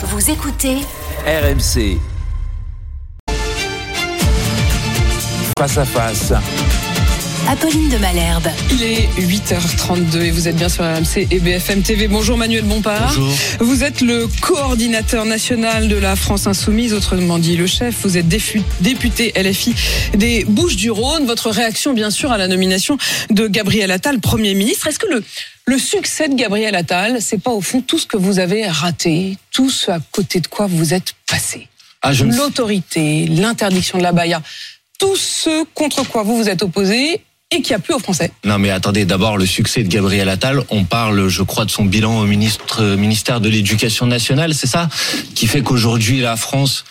Vous écoutez RMC. Face à face. Apolline de Malherbe. Il est 8h32 et vous êtes bien sur RMC et BFM TV. Bonjour Manuel Bompard. Bonjour. Vous êtes le coordinateur national de la France Insoumise, autrement dit le chef. Vous êtes député LFI des Bouches-du-Rhône. Votre réaction, bien sûr, à la nomination de Gabriel Attal, Premier ministre. Est-ce que le, le succès de Gabriel Attal, c'est pas au fond tout ce que vous avez raté, tout ce à côté de quoi vous êtes passé? Ah, L'autorité, l'interdiction de la baya, tout ce contre quoi vous vous êtes opposé et qui a plu aux Français. Non mais attendez, d'abord le succès de Gabriel Attal, on parle je crois de son bilan au ministre, euh, ministère de l'Éducation nationale, c'est ça? Qui fait qu'aujourd'hui la France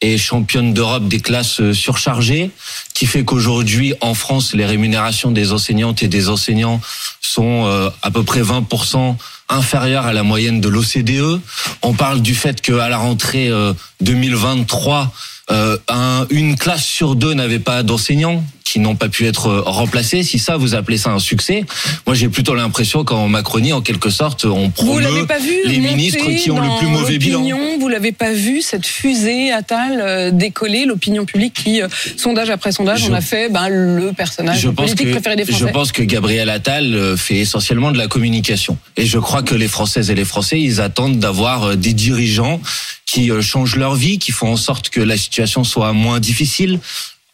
est championne d'Europe des classes euh, surchargées, qui fait qu'aujourd'hui en France les rémunérations des enseignantes et des enseignants sont euh, à peu près 20% inférieures à la moyenne de l'OCDE. On parle du fait qu'à la rentrée euh, 2023, euh, un- une classe sur deux n'avait pas d'enseignants qui n'ont pas pu être euh, remplacés. Si ça, vous appelez ça un succès, moi j'ai plutôt l'impression qu'en Macronie, en quelque sorte, on promeut pas vu les ministres qui ont le plus mauvais bilan. Vous l'avez pas vu cette fusée Attal euh, décoller l'opinion publique qui euh, sondage après sondage Je- on a fait ben, le personnage Je pense, politique que, préféré des je Français. pense que Gabriel Attal fait essentiellement de la communication. Et je crois que les Françaises et les Français, ils attendent d'avoir des dirigeants qui changent leur vie, qui font en sorte que la situation soit moins difficile.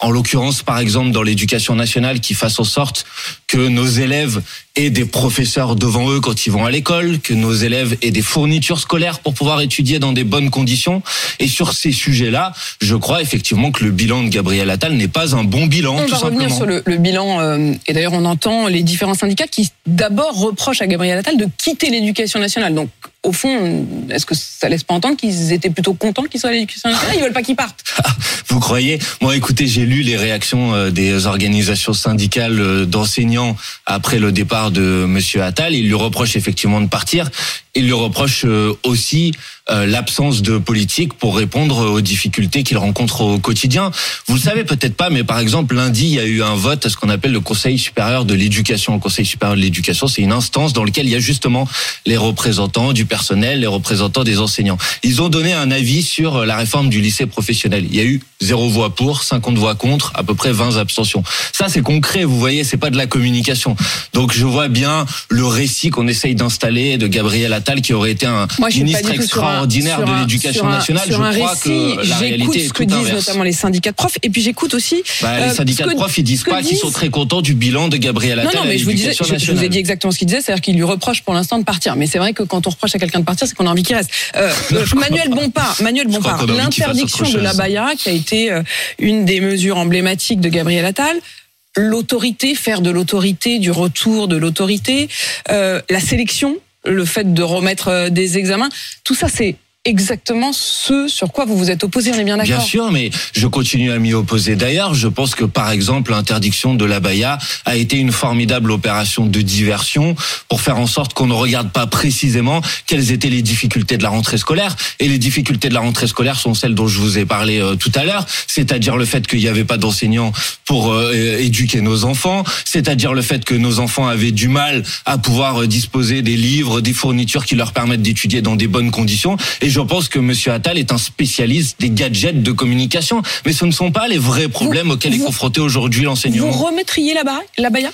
En l'occurrence, par exemple, dans l'éducation nationale, qui fassent en sorte que nos élèves aient des professeurs devant eux quand ils vont à l'école, que nos élèves aient des fournitures scolaires pour pouvoir étudier dans des bonnes conditions. Et sur ces sujets-là, je crois effectivement que le bilan de Gabriel Attal n'est pas un bon bilan, On tout va simplement. revenir sur le, le bilan euh, et d'ailleurs on entend les différents syndicats qui d'abord reprochent à Gabriel Attal de quitter l'éducation nationale. Donc au fond, est-ce que ça laisse pas entendre qu'ils étaient plutôt contents qu'il soit à l'éducation nationale Ils veulent pas qu'il parte. Vous croyez? Moi, écoutez, j'ai lu les réactions euh, des organisations syndicales euh, d'enseignants après le départ de Monsieur Attal. Ils lui reprochent effectivement de partir. Ils lui reprochent euh, aussi l'absence de politique pour répondre aux difficultés qu'il rencontre au quotidien. Vous le savez peut-être pas, mais par exemple, lundi, il y a eu un vote à ce qu'on appelle le Conseil supérieur de l'éducation. Le Conseil supérieur de l'éducation, c'est une instance dans laquelle il y a justement les représentants du personnel, les représentants des enseignants. Ils ont donné un avis sur euh, la réforme du lycée professionnel. Il y a eu zéro voix pour, 50 voix contre, à peu près 20 abstentions. Ça, c'est concret, vous voyez, c'est pas de la communication. Donc, je vois bien le récit qu'on essaye d'installer de Gabriel Attal, qui aurait été un Moi, ministre sur un- extraordinaire sur de l'éducation nationale. sur un je crois récit, que la réalité est ce que tout disent inverse. notamment les syndicats de profs, et puis j'écoute aussi. Bah, euh, les syndicats ce de profs, ils disent pas qu'ils sont très contents du bilan de Gabriel Attal non, mais je vous, disais, l'éducation je, je vous ai dit exactement ce qu'il disait, c'est-à-dire qu'il lui reproche pour l'instant de partir. Mais c'est vrai que quand on reproche à quelqu'un de partir, c'est qu'on a envie qu'il reste. Euh, Manuel. Bompard, Manuel Bompard, l'interdiction de la chose. baya, qui a été euh, une des mesures emblématiques de Gabriel Attal. L'autorité, faire de l'autorité, du retour de l'autorité, euh, la sélection, le fait de remettre des examens, tout ça, c'est exactement ce sur quoi vous vous êtes opposé. On est bien Bien d'accord. sûr, mais je continue à m'y opposer. D'ailleurs, je pense que par exemple l'interdiction de la baya a été une formidable opération de diversion pour faire en sorte qu'on ne regarde pas précisément quelles étaient les difficultés de la rentrée scolaire. Et les difficultés de la rentrée scolaire sont celles dont je vous ai parlé euh, tout à l'heure, c'est-à-dire le fait qu'il n'y avait pas d'enseignants pour euh, éduquer nos enfants, c'est-à-dire le fait que nos enfants avaient du mal à pouvoir euh, disposer des livres, des fournitures qui leur permettent d'étudier dans des bonnes conditions. Et je pense que Monsieur Attal est un spécialiste des gadgets de communication, mais ce ne sont pas les vrais problèmes auxquels est vous- confronté aujourd'hui Vous l'enseignement. remettriez la, la baya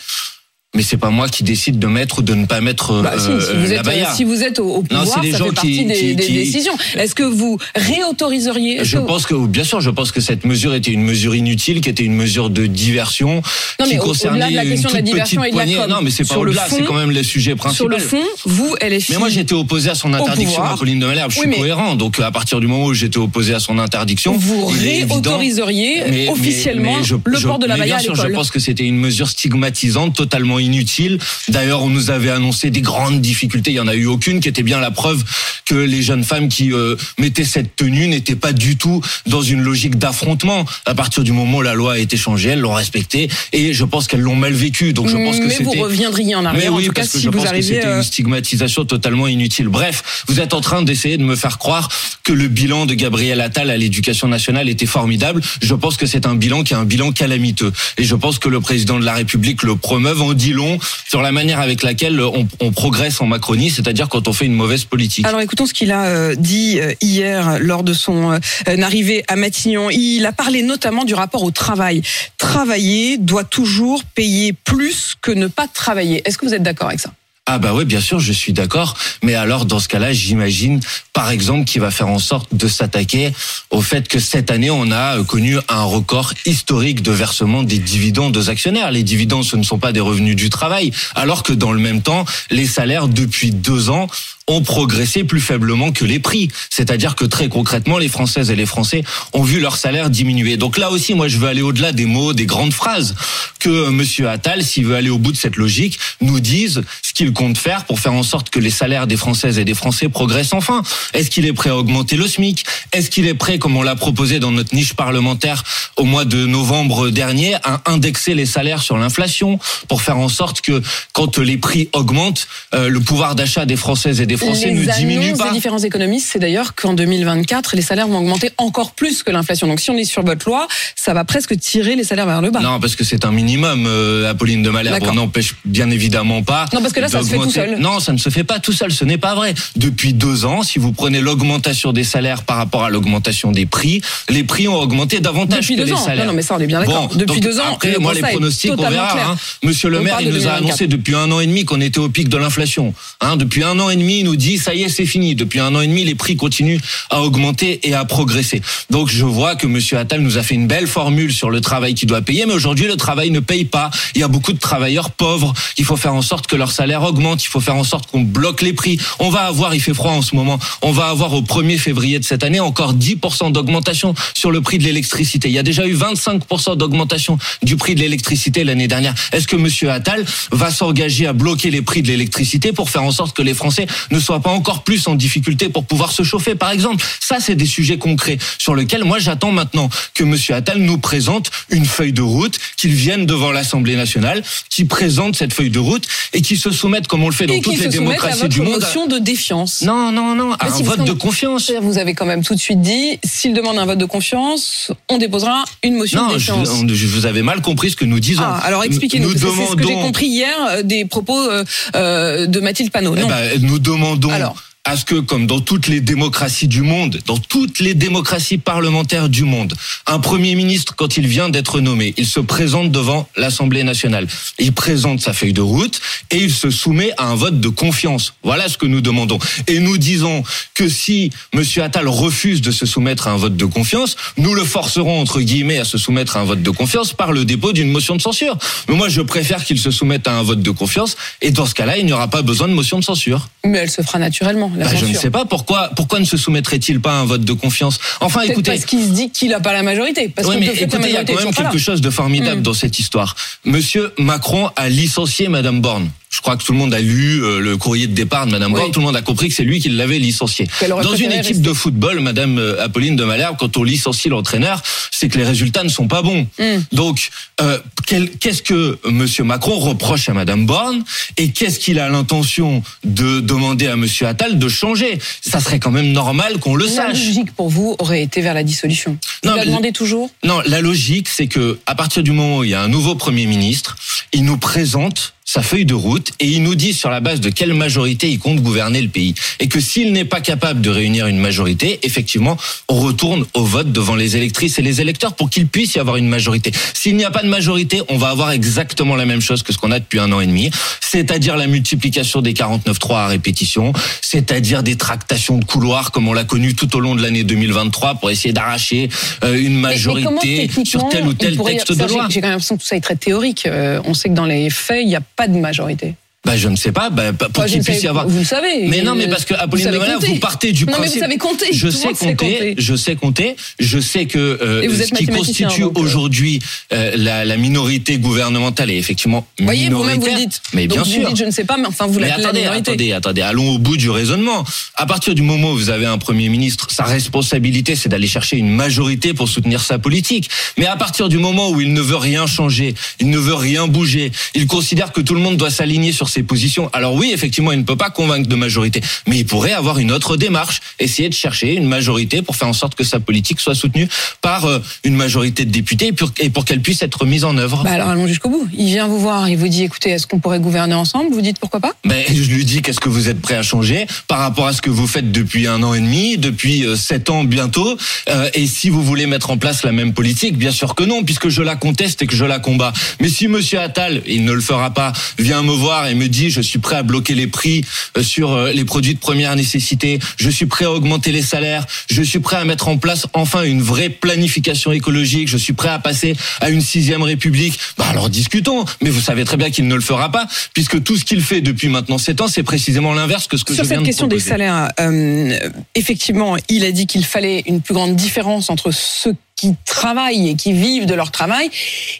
Mais c'est pas moi qui décide de mettre ou de ne pas mettre Bah, si, euh, si vous la êtes, si vous êtes au, au Non, pouvoir, c'est les ça gens fait qui- des, qui- des décisions. Est-ce que vous réautoriseriez Je pense que bien sûr, je pense que cette mesure était une mesure inutile, qui était une mesure de diversion, Non, mais qui concernait la une question de la toute diversion petite et de poignée. Non, mais c'est pas Sur au-delà, fond- c'est quand même le sujet Sur principal. le fond, vous, elle est Mais moi, j'étais opposé à son interdiction, pouvoir. Apolline de Malherbe. Je suis cohérent. Donc, à partir du moment où j'étais opposé à son interdiction, vous réautoriseriez mais- officiellement mais je- le port de la bien à sûr, Je l'école. pense que c'était une mesure stigmatisante, totalement inutile. D'ailleurs, on nous avait annoncé des grandes difficultés. Il y en a eu aucune, qui était bien la preuve que les jeunes femmes qui euh, mettaient cette tenue n'étaient pas du tout dans une logique d'affrontement. À partir du moment où la loi a été changée, elles l'ont respectée, et je pense qu'elles l'ont mal vécu. Donc, je pense que mais vous reviendriez en mais arrière, oui, en tout cas, parce que si je vous pense que arriviez. c'était euh, une stigmatisation totalement inutile. Bref, vous êtes en train d'essayer de me faire croire que le bilan de Gabriel Attal à l'éducation nationale était formidable. Je pense que c'est un bilan qui est un bilan calamiteux. Et je pense que le président de la République le promeuve en dit long sur la manière avec laquelle on, on progresse en Macronie, c'est-à-dire quand on fait une mauvaise politique. Alors écoutons ce qu'il a euh, dit euh, hier lors de son euh, arrivée à Matignon. Il a parlé notamment du rapport au travail. Travailler doit toujours payer plus que ne pas travailler. Est-ce que vous êtes d'accord avec ça? Ah bah oui, bien sûr, je suis d'accord. Mais alors, dans ce cas-là, j'imagine, par exemple, qu'il va faire en sorte de s'attaquer au fait que cette année, on a connu un record historique de versement des dividendes aux actionnaires. Les dividendes, ce ne sont pas des revenus du travail, alors que dans le même temps, les salaires, depuis deux ans, ont progressé plus faiblement que les prix. C'est-à-dire que très concrètement, les Françaises et les Français ont vu leur salaire diminuer. Donc là aussi, moi, je veux aller au-delà des mots, des grandes phrases. Que Monsieur Attal, s'il veut aller au bout de cette logique, nous dise ce qu'il compte faire pour faire en sorte que les salaires des Françaises et des Français progressent enfin. Est-ce qu'il est prêt à augmenter le SMIC? Est-ce qu'il est prêt, comme on l'a proposé dans notre niche parlementaire au mois de novembre dernier, à indexer les salaires sur l'inflation pour faire en sorte que quand les prix augmentent, euh, le pouvoir d'achat des Françaises et des Français les ne diminue annonces pas des différents économistes, c'est d'ailleurs qu'en 2024, les salaires vont augmenter encore plus que l'inflation. Donc si on est sur votre loi, ça va presque tirer les salaires vers le bas. Non, parce que c'est un minimum, euh, Apolline de Malherbe. On n'empêche bien évidemment pas. Non, parce que là, ça se fait tout seul. Non, ça ne se fait pas tout seul. Ce n'est pas vrai. Depuis deux ans, si vous prenez l'augmentation des salaires par rapport à l'augmentation des prix, les prix ont augmenté davantage Depuis que deux les ans. salaires. Non, non, mais ça, on est bien d'accord. Bon, Depuis deux ans, Après, le moi, les pronostics, on verra. hein. Monsieur le On maire, il nous a 2024. annoncé depuis un an et demi qu'on était au pic de l'inflation. Hein, depuis un an et demi, nous dit ça y est, c'est fini. Depuis un an et demi, les prix continuent à augmenter et à progresser. Donc je vois que Monsieur Attal nous a fait une belle formule sur le travail qui doit payer, mais aujourd'hui le travail ne paye pas. Il y a beaucoup de travailleurs pauvres. Il faut faire en sorte que leur salaire augmente. Il faut faire en sorte qu'on bloque les prix. On va avoir, il fait froid en ce moment, on va avoir au 1er février de cette année encore 10% d'augmentation sur le prix de l'électricité. Il y a déjà eu 25% d'augmentation du prix de l'électricité l'année dernière. Est-ce que Monsieur Attal va s'engager à bloquer les prix de l'électricité pour faire en sorte que les Français ne soient pas encore plus en difficulté pour pouvoir se chauffer, par exemple Ça, c'est des sujets concrets sur lesquels moi j'attends maintenant que Monsieur Attal nous présente une feuille de route, qu'il vienne devant l'Assemblée nationale, qu'il présente cette feuille de route et qu'il se soumette, comme on le fait dans Et toutes les soumettent à démocraties votre du monde. motion de défiance. Non, non, non, à Mais un si, vote de confiance. Vous avez quand même tout de suite dit, s'il demande un vote de confiance, on déposera une motion Non, de défiance. on- je vous avais mal compris ce que nous disons. Ah, alors expliquez-nous. C'est ce que j'ai compris hier euh, des propos euh, euh, de Mathilde Panot. Eh Non. ben, nous demandons Alors. À ce que, comme dans toutes les démocraties du monde, dans toutes les démocraties parlementaires du monde, un Premier ministre, quand il vient d'être nommé, il se présente devant l'Assemblée nationale. Il présente sa feuille de route et il se soumet à un vote de confiance. Voilà ce que nous demandons. Et nous disons que si M. Attal refuse de se soumettre à un vote de confiance, nous le forcerons, entre guillemets, à se soumettre à un vote de confiance par le dépôt d'une motion de censure. Mais moi, je préfère qu'il se soumette à un vote de confiance et dans ce cas-là, il n'y aura pas besoin de motion de censure. Mais elle se fera naturellement. La Bah, je ne sais pas pourquoi pourquoi ne se soumettrait-il pas à un vote de confiance? Enfin, écoutez. parce qu'il se dit qu'il n'a pas la majorité. Parce Oui, mais écoutez, il y a quand même quelque chose de formidable Mm. dans cette histoire. Monsieur Macron a licencié Madame Borne. Je crois que tout le monde a lu euh, le courrier de départ de Madame Oui. Borne. Tout le monde a compris que c'est lui qui l'avait licencié. Dans une équipe rester. de football, Madame euh, Apolline de Malherbe, quand on licencie l'entraîneur, c'est que les résultats ne sont pas bons. Mm. Donc, euh, qu'est-ce que Monsieur Macron reproche à Madame Borne et qu'est-ce qu'il a l'intention de demander à Monsieur Attal de changer? Ça serait quand même normal qu'on le La sache. logique pour vous aurait été vers la dissolution. Vous Non, la demandez toujours? Non, la logique, c'est que à partir du moment où il y a un nouveau Premier ministre, il nous présente sa feuille de route et il nous dit sur la base de quelle majorité il compte gouverner le pays. Et que s'il n'est pas capable de réunir une majorité, effectivement, on retourne au vote devant les électrices et les électeurs pour qu'il puisse y avoir une majorité. S'il n'y a pas de majorité, on va avoir exactement la même chose que ce qu'on a depuis un an et demi, c'est-à-dire la multiplication des 49.3 à répétition, c'est-à-dire des tractations de couloirs comme on l'a connu tout au long de l'année 2023 pour essayer d'arracher euh, une Mais- mais comment, majorité sur tel ou tel texte ça, de loi. J'ai quand même l'impression que tout ça est très théorique. Euh, on sait que dans les faits, il n'y a pas de majorité. Bah, je ne sais pas, bah, pour je qu'il puisse y avoir. Vous le savez. Mais non, mais parce que Apolline Vous de Malherbe, vous partez du Non, mais principe. vous savez compter. Je sais compter, je sais compter, je sais que euh, vous ce qui constitue euh. aujourd'hui euh, la, la minorité gouvernementale est effectivement Voyez, minoritaire. vous-même vous le dites. Mais Donc bien vous sûr. dites, je ne sais pas, mais enfin vous Mais la attendez, minorité. attendez, attendez, allons au bout du raisonnement. À partir du moment où vous avez un Premier ministre, sa responsabilité, c'est d'aller chercher une majorité pour soutenir sa politique. Mais à partir du moment où il ne veut rien changer, il ne veut rien bouger, il considère que tout le monde doit s'aligner sur ses positions. Alors oui, effectivement, il ne peut pas convaincre de majorité, mais il pourrait avoir une autre démarche, essayer de chercher une majorité pour faire en sorte que sa politique soit soutenue par euh, une majorité de députés et pour, qu'elle puisse être mise en œuvre. Bah alors allons jusqu'au bout. Il vient vous voir, il vous dit écoutez, est-ce qu'on pourrait gouverner ensemble? Vous dites pourquoi pas? Ben, je lui dis qu'est-ce que vous êtes prêt à changer par rapport à ce que vous faites depuis un an et demi, depuis euh, sept ans bientôt? Euh, et si vous voulez mettre en place la même politique, bien sûr que non, puisque je la conteste et que je la combats. Mais si Monsieur Attal, il ne le fera pas, vient me voir et me dit je suis prêt à bloquer les prix euh, sur euh, les produits de première nécessité, je suis prêt à augmenter les salaires, je suis prêt à mettre en place enfin une vraie planification écologique, je suis prêt à passer à une sixième république, bah alors discutons. Mais vous savez très bien qu'il ne le fera pas, puisque tout ce qu'il fait depuis maintenant sept ans, c'est précisément l'inverse que ce que Sur je viens cette de question des salaires, euh, effectivement, il a dit qu'il fallait une plus grande différence entre ceux qui travaillent et qui vivent de leur travail.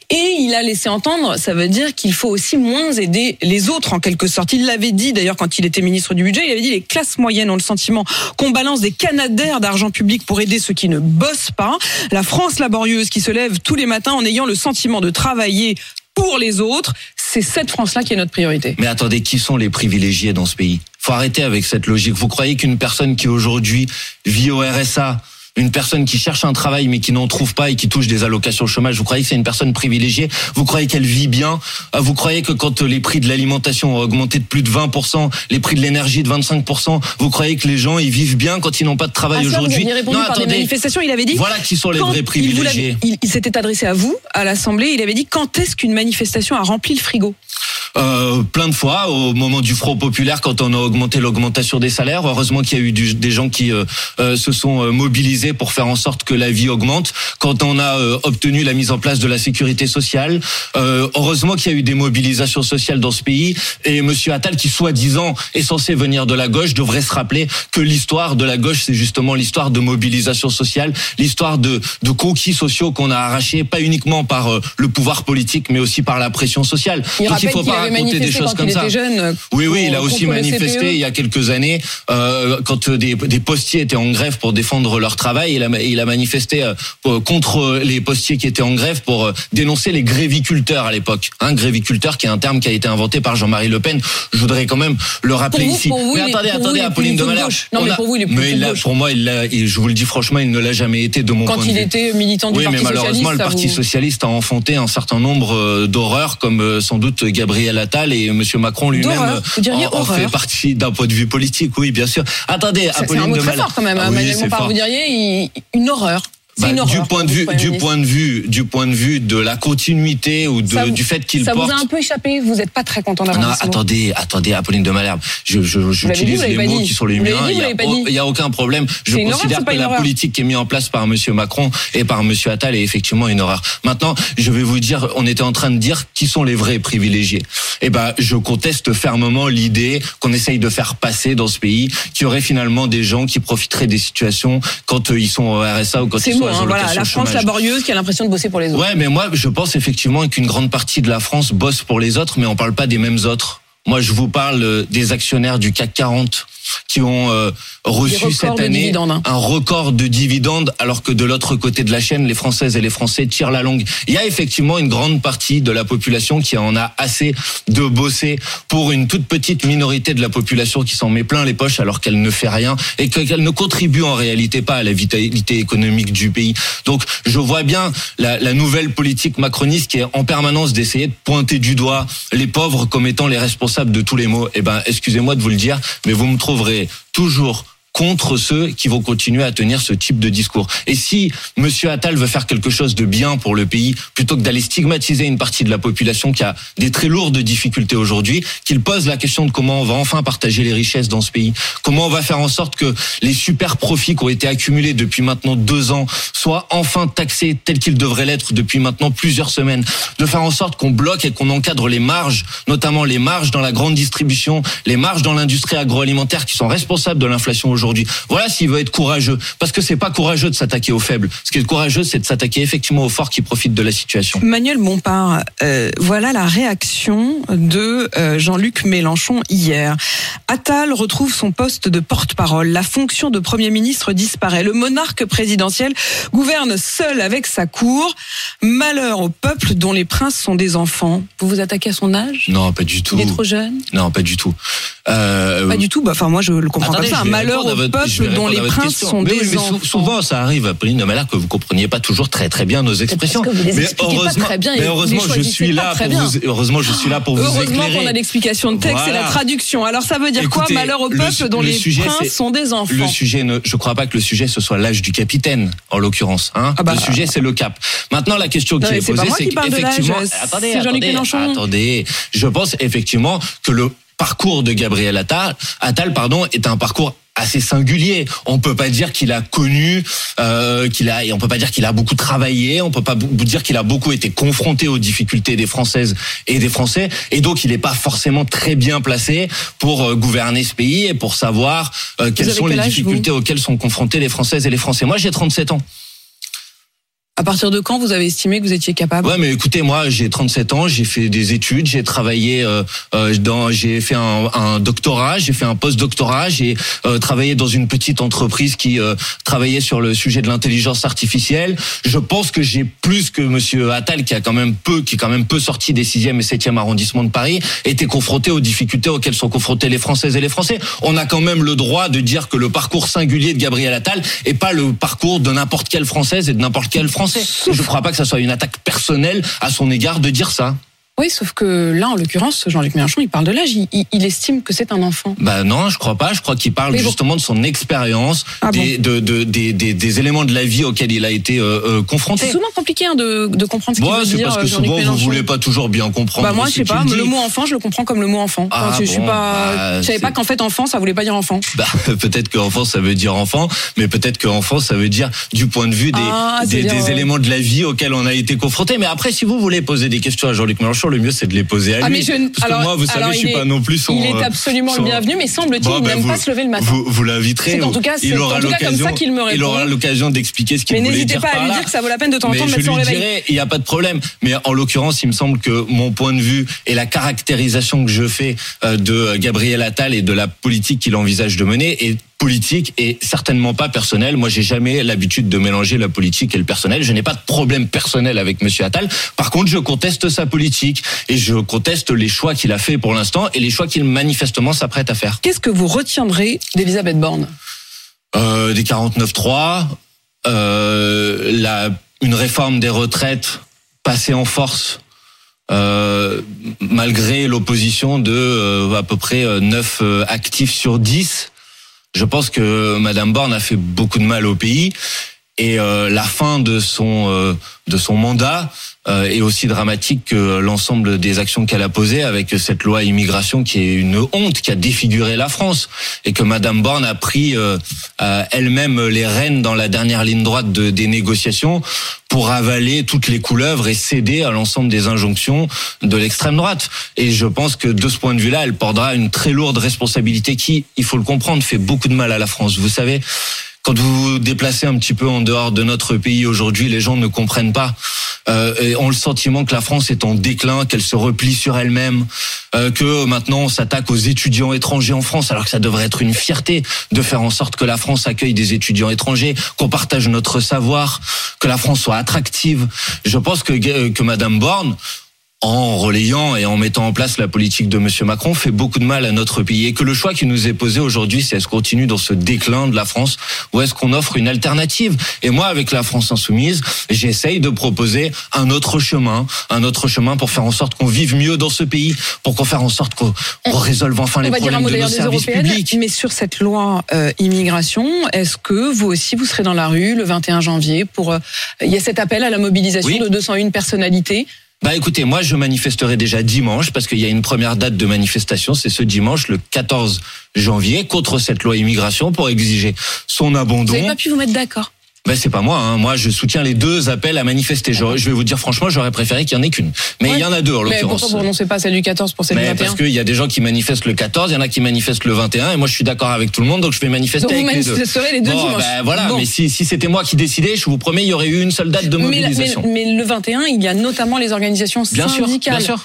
Et il a laissé entendre, ça veut dire qu'il faut aussi moins aider les autres en quelque sorte. Il l'avait dit d'ailleurs quand il était ministre du budget, il avait dit les classes moyennes ont le sentiment qu'on balance des canadaires d'argent public pour aider ceux qui ne bossent pas. La France laborieuse qui se lève tous les matins en ayant le sentiment de travailler pour les autres, c'est cette France-là qui est notre priorité. Mais attendez, qui sont les privilégiés dans ce pays? Faut arrêter avec cette logique. Vous croyez qu'une personne qui aujourd'hui vit au RSA, une personne qui cherche un travail mais qui n'en trouve pas et qui touche des allocations chômage, vous croyez que c'est une personne privilégiée? Vous croyez qu'elle vit bien? Ah, Vous croyez que quand les prix de l'alimentation ont augmenté de plus de 20%, les prix de l'énergie de 25%, vous croyez que les gens ils vivent bien quand ils n'ont pas de travail Ah, aujourd'hui? répondu par des manifestations. Il avait dit. Voilà qui sont les vrais privilégiés. Il, il s'était adressé à vous, à l'Assemblée. Il avait dit quand est-ce qu'une manifestation a rempli le frigo? Euh, plein de fois au moment du Front populaire quand on a augmenté l'augmentation des salaires. Heureusement qu'il y a eu du- des gens qui euh, euh, se sont euh, pour faire en sorte que la vie augmente. Quand on a euh, obtenu la mise en place de la sécurité sociale, euh, heureusement qu'il y a eu des mobilisations sociales dans ce pays. Et Monsieur Attal, qui soi-disant est censé venir de la gauche, devrait se rappeler que l'histoire de la gauche, c'est justement l'histoire de mobilisation sociale, l'histoire de, de conquis sociaux qu'on a arrachés, pas uniquement par euh, le pouvoir politique, mais aussi par la pression sociale. Il Donc il faut qu'il pas raconter des choses comme il ça. jeune. Oui, oui, il a aussi le manifesté il y a quelques années quand des, des postiers étaient en grève pour défendre leur travail. Il a, il a manifesté euh, contre les postiers qui étaient en grève pour euh, dénoncer les gréviculteurs à l'époque. Un gréviculteur qui est un terme qui a été inventé par Jean-Marie Le Pen. Je voudrais quand même le rappeler Pour vous- ici. pour vous, mais il attendez, pour attendez, il Apolline de de Malherbe. Non, On mais a- pour vous, il est mais il de pour moi, il il- je vous le dis franchement, il ne l'a jamais été de mon Quand point de il vue. était militant du Oui, Parti mais malheureusement, le Parti socialiste a enfanté un certain nombre euh, d'horreurs, comme euh, sans doute Gabriel Attal et Monsieur Macron lui-même D'horreurs Vous diriez en, en fait partie d'un point de vue politique. Oui, bien sûr. Attendez, C'est Apolline un mot de très Malherbe. fort quand même. Ah hein, oui, c'est Bompard, fort. vous diriez il- une horreur. Bah, horreur. du point de vue, du ministre. point de vue, du point de vue de la continuité ou de, Ça du fait qu'il Ça porte. vous a un peu échappé. Vous n'êtes pas très content Non, d'avoir mot. attendez, attendez, Apolline de Malherbe. Je, j'utilise les mots dit. qui sont les Vous miens. dit, Il vous y a, aucun problème. Je horreur, considère que la politique qui est mise en place par Monsieur Macron et par Monsieur Attal est effectivement une horreur. Maintenant, je vais vous dire, on était en train de dire qui sont les vrais privilégiés. Eh ben, je conteste fermement l'idée qu'on essaye de faire passer dans ce pays qu'il y aurait finalement des gens qui profiteraient des situations quand euh, ils sont au RSA ou quand C'est ils sont hein, voilà, la France laborieuse qui a l'impression de bosser pour les autres. Ouais, mais moi, je pense effectivement qu'une grande partie de la France bosse pour les autres, mais on parle pas des mêmes autres. Moi, je vous parle euh, des actionnaires du CAC 40 qui ont euh, reçu cette année hein. un record de dividendes, alors que de l'autre côté de la chaîne, les Françaises et les Français tirent la longue. Il y a effectivement une grande partie de la population qui en a assez de bosser pour une toute petite minorité de la population qui s'en met plein les poches alors qu'elle ne fait rien et que- qu'elle ne contribue en réalité pas à la vitalité économique du pays. Donc je vois bien la, la nouvelle politique macroniste qui est en permanence d'essayer de pointer du doigt les pauvres comme étant les responsables de tous les maux. Eh ben, excusez-moi de vous le dire, mais vous me trouverez toujours contre ceux qui vont continuer à tenir ce type de discours. Et si Monsieur Attal veut faire quelque chose de bien pour le pays, plutôt que d'aller stigmatiser une partie de la population qui a des très lourdes difficultés aujourd'hui, qu'il pose la question de comment on va enfin partager les richesses dans ce pays, comment on va faire en sorte que les super profits qui ont été accumulés depuis maintenant deux ans soient enfin taxés tels qu'ils devraient l'être depuis maintenant plusieurs semaines, de faire en sorte qu'on bloque et qu'on encadre les marges, notamment les marges dans la grande distribution, les marges dans l'industrie agroalimentaire qui sont responsables de l'inflation aujourd'hui aujourd'hui. Voilà s'il veut être courageux. Parce que c'est pas courageux de s'attaquer aux faibles. Ce qui est courageux, c'est de s'attaquer effectivement aux forts qui profitent de la situation. Manuel Bompard, euh, voilà la réaction de euh, Jean-Luc Mélenchon hier. Attal retrouve son poste de porte-parole. La fonction de Premier ministre disparaît. Le monarque présidentiel gouverne seul avec sa cour. Malheur au peuple dont les princes sont des enfants. Vous vous attaquez à son âge? Non, pas du tout. Il est trop jeune? Non, pas du tout. Euh, Pas du tout. Bah, Enfin, moi, je le comprends Attendez, comme ça. Un malheur au votre- peuple dont les princes question. sont Mais oui, des mais enfants. souvent, ça arrive, Pauline de Malherbe, que vous compreniez pas toujours très très bien nos expressions. parce que vous les mais pas heureusement, très bien mais heureusement, je suis là pour bien. vous. Heureusement, je suis là pour vous Heureusement éclairer. qu'on a l'explication de texte et la traduction. Alors, ça veut dire quoi Malheur au le peuple dont le les sujet, princes sont des enfants? Le sujet, ne, je crois pas que le sujet ce soit l'âge du capitaine, en l'occurrence. Hein. Ah bah. le sujet, c'est le cap. Maintenant, la question qui est posée, c'est qu'effectivement, attendez, attendez. Je pense effectivement que le parcours de Gabriel Attal, Attal pardon, est un parcours assez singulier. On peut pas dire qu'il a connu, euh, qu'il a, et on peut pas dire qu'il a beaucoup travaillé. On peut pas dire qu'il a beaucoup été confronté aux difficultés des Françaises et des Français. Et donc, il n'est pas forcément très bien placé pour euh, gouverner ce pays et pour savoir euh, quelles sont les difficultés auxquelles sont confrontés les Françaises et les Français. Moi, j'ai 37 ans. À partir de quand vous avez estimé que vous étiez capable? Ouais, mais écoutez, moi, j'ai 37 ans, j'ai fait des études, j'ai travaillé euh, euh, dans, j'ai fait un, un doctorat, j'ai fait un post-doctorat, j'ai euh, travaillé dans une petite entreprise qui euh, travaillait sur le sujet de l'intelligence artificielle. Je pense que j'ai plus que Monsieur Attal, qui a quand même peu, qui est quand même peu sorti des 6e et 7e arrondissements de Paris, été confronté aux difficultés auxquelles sont confrontés les Françaises et les Français. On a quand même le droit de dire que le parcours singulier de Gabriel Attal est pas le parcours de n'importe quelle Française et de n'importe quel Français. Je ne crois pas que ça soit une attaque personnelle à son égard de dire ça. Oui, sauf que là, en l'occurrence, Jean-Luc Mélenchon, il parle de l'âge. Il, estime que c'est un enfant. Bah non, je crois pas. Je crois qu'il parle bon. justement de son expérience, Ah des, de, de- des, des, des éléments de la vie auxquels il a été euh, euh, confronté. C'est souvent compliqué hein, de, de comprendre ce qu'il Bon, veut c'est dire, parce que euh, souvent vous Mélenchon. voulez pas toujours bien comprendre. Bah moi, je sais pas. Le mot enfant, je le comprends comme le mot enfant. Ah, je, je suis bon, pas. bah, je savais pas c'est- qu'en fait enfant, ça voulait pas dire enfant. Bah, peut-être que enfant ça veut dire enfant, mais peut-être que enfant ça veut dire du point de vue des, Ah, des, éléments de la vie auxquels on a été confronté. Mais après, si vous voulez poser des questions à Jean-Luc Mélenchon, le mieux c'est de les poser à lui. Ah, mais je ne- Parce alors- que moi, vous savez, je il suis est- pas non plus son. il est absolument son- le bienvenu, mais semble-t-il, Bon, il bah, n'aime pas se lever le matin. Vous, vous l'inviterez. En ou- tout cas- c'est il en aura tout cas comme l'occasion- ça qu'il me Il aura répond. l'occasion d'expliquer ce qu'il Mais voulait n'hésitez dire pas à lui dire que ça vaut la peine de temps en Mais temps de je mettre son lui réveil. il n'y a pas de problème. Mais en l'occurrence, il me semble que mon point de vue et la caractérisation que je fais euh, de Gabriel Attal et de la politique qu'il envisage de mener est politique et certainement pas personnelle. Moi, j'ai jamais l'habitude de mélanger la politique et le personnel. Je n'ai pas de problème personnel avec Monsieur Attal. Par contre, je conteste sa politique et je conteste les choix qu'il a fait pour l'instant et les choix qu'il manifestement s'apprête à faire. Qu'est-ce que vous retiendrez d'Elisabeth Borne? Euh, des 49.3, euh, la, une réforme des retraites passée en force, euh, malgré l'opposition de euh, à peu près euh, 9 euh, actifs sur 10. Je pense que Madame Borne a fait beaucoup de mal au pays et euh, la fin de son euh, de son mandat euh, est aussi dramatique que l'ensemble des actions qu'elle a posées avec cette loi immigration qui est une honte qui a défiguré la France et que Madame Borne a pris elle-même les rênes dans la dernière ligne droite de, des négociations pour avaler toutes les couleuvres et céder à l'ensemble des injonctions de l'extrême droite. Et je pense que de ce point de vue-là, elle portera une très lourde responsabilité qui, il faut le comprendre, fait beaucoup de mal à la France. Vous savez, quand vous vous déplacez un petit peu en dehors de notre pays aujourd'hui, les gens ne comprennent pas euh, et ont le sentiment que la France est en déclin, qu'elle se replie sur elle-même, euh, que maintenant on s'attaque aux étudiants étrangers en France, alors que ça devrait être une fierté de faire en sorte que la France accueille des étudiants étrangers, qu'on partage notre savoir, que la France soit attractive. Je pense que que Madame Borne en relayant et en mettant en place la politique de Monsieur Macron fait beaucoup de mal à notre pays. Et que le choix qui nous est posé aujourd'hui c'est est-ce qu'on continue dans ce déclin de la France ou est-ce qu'on offre une alternative? Et moi avec la France insoumise j'essaye de proposer un autre chemin un autre chemin pour faire en sorte qu'on vive mieux dans ce pays pour qu'on fasse en sorte qu'on résolve enfin les On problèmes de nos services publics. mais sur cette loi euh, immigration, est-ce que vous aussi vous serez dans la rue le 21 janvier pour euh, il y a cet appel à la mobilisation Oui. de 201 personnalités Bah écoutez, moi je manifesterai déjà dimanche parce qu'il y a une première date de manifestation, c'est ce dimanche, le 14 janvier, contre cette loi immigration pour exiger son Vous abandon. n'avez pas pu vous mettre d'accord Ben c'est pas moi. Hein. Moi, je soutiens les deux appels à manifester. Je, je vais vous dire franchement, j'aurais préféré qu'il y en ait qu'une. Mais il y en a deux en Mais l'occurrence. pourquoi vous renoncez pas à celle du 14 pour celle du Mais 21 parce qu'il y a des gens qui manifestent le 14, il y en a qui manifestent le 21, et moi je suis d'accord avec tout le monde, donc je vais manifester Donc vous avec les deux. les deux Bon, dimanches. ben voilà, Bon. mais si, si c'était moi qui décidais, je vous promets, il y aurait eu une seule date de mais, mais- mobilisation. mais le 21, il y a notamment les organisations Bien sûr, syndicales. bien sûr.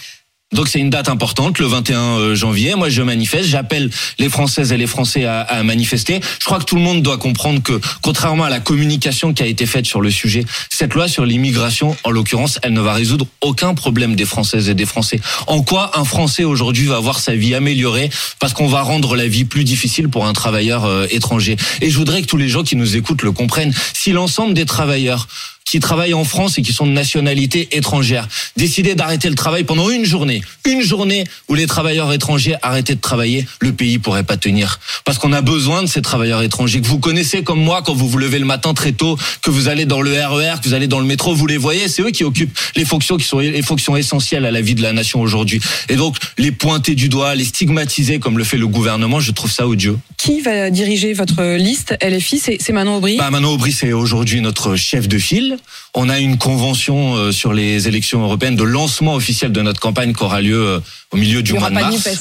Donc c'est une date importante, le 21 euh, janvier. Moi, je manifeste, j'appelle les Françaises et les Français à, manifester. Je crois que tout le monde doit comprendre que, contrairement à la communication qui a été faite sur le sujet, cette loi sur l'immigration, en l'occurrence, elle ne va résoudre aucun problème des Françaises et des Français. En quoi un Français aujourd'hui va avoir sa vie améliorée parce qu'on va rendre la vie plus difficile pour un travailleur euh, étranger? Et je voudrais que tous les gens qui nous écoutent le comprennent. Si l'ensemble des travailleurs qui travaillent en France et qui sont de nationalité étrangère décidaient d'arrêter le travail pendant une journée, une journée où les travailleurs étrangers arrêtaient de travailler, le pays pourrait pas tenir. Parce qu'on a besoin de ces travailleurs étrangers que vous connaissez comme moi quand vous vous levez le matin très tôt, que vous allez dans le RER, que vous allez dans le métro, vous les voyez, c'est eux qui occupent les fonctions qui sont les fonctions essentielles à la vie de la nation aujourd'hui. Et donc les pointer du doigt, les stigmatiser comme le fait le gouvernement, je trouve ça odieux. Qui va diriger votre liste LFI C'est c'est Manon Aubry? Bah, Manon Aubry, c'est aujourd'hui notre chef de file. On a une convention euh, sur les élections européennes de lancement officiel de notre campagne qui aura lieu euh, au milieu du mois de mars. NUPES.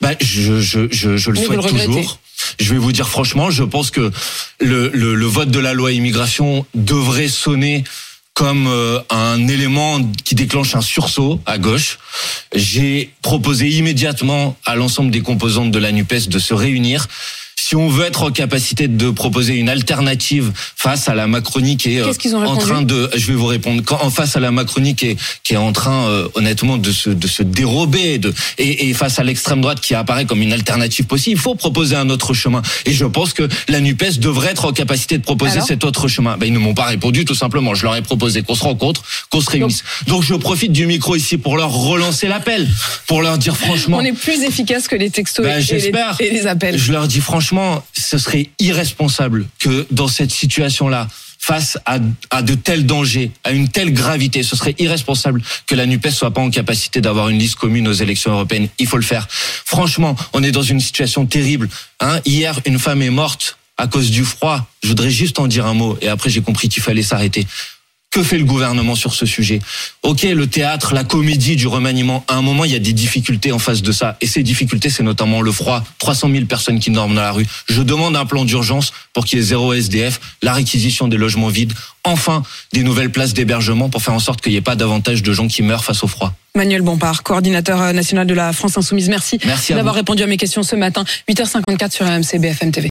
Bah, je, je, je, je le souhaite le toujours. Je vais vous dire franchement, je pense que le, le, le vote de la loi immigration devrait sonner comme euh, un élément qui déclenche un sursaut à gauche. J'ai proposé immédiatement à l'ensemble des composantes de la NUPES de se réunir. Si on veut être en capacité de proposer une alternative face à la Macronie qui est euh, en train de, je vais vous répondre, quand, en face à la Macronie qui est, qui est en train euh, honnêtement de se, de se dérober de, et, et face à l'extrême droite qui apparaît comme une alternative possible, il faut proposer un autre chemin. Et je pense que la NUPES devrait être en capacité de proposer Alors cet autre chemin. Ben, ils ne m'ont pas répondu tout simplement. Je leur ai proposé qu'on se rencontre, qu'on se réunisse. Donc, je profite du micro ici pour leur relancer l'appel, pour leur dire franchement. On est plus efficace que les textos Ben, et, les, et les appels. Je leur dis franchement, ce serait irresponsable que dans cette situation-là, face à, de tels dangers, à une telle gravité, ce serait irresponsable que la NUPES soit pas en capacité d'avoir une liste commune aux élections européennes. Il faut le faire. Franchement, on est dans une situation terrible. Hein Hier, une femme est morte à cause du froid. Je voudrais juste en dire un mot et après j'ai compris qu'il fallait s'arrêter. Que fait le gouvernement sur ce sujet? Ok, le théâtre, la comédie du remaniement, à un moment, il y a des difficultés en face de ça. Et ces difficultés, c'est notamment le froid. 300 000 personnes qui dorment dans la rue. Je demande un plan d'urgence pour qu'il y ait zéro SDF, la réquisition des logements vides, enfin des nouvelles places d'hébergement pour faire en sorte qu'il n'y ait pas davantage de gens qui meurent face au froid. Manuel Bompard, coordinateur euh, national de la France Insoumise. Merci, d'avoir répondu à mes questions ce matin. 8h54 sur RMC BFM TV.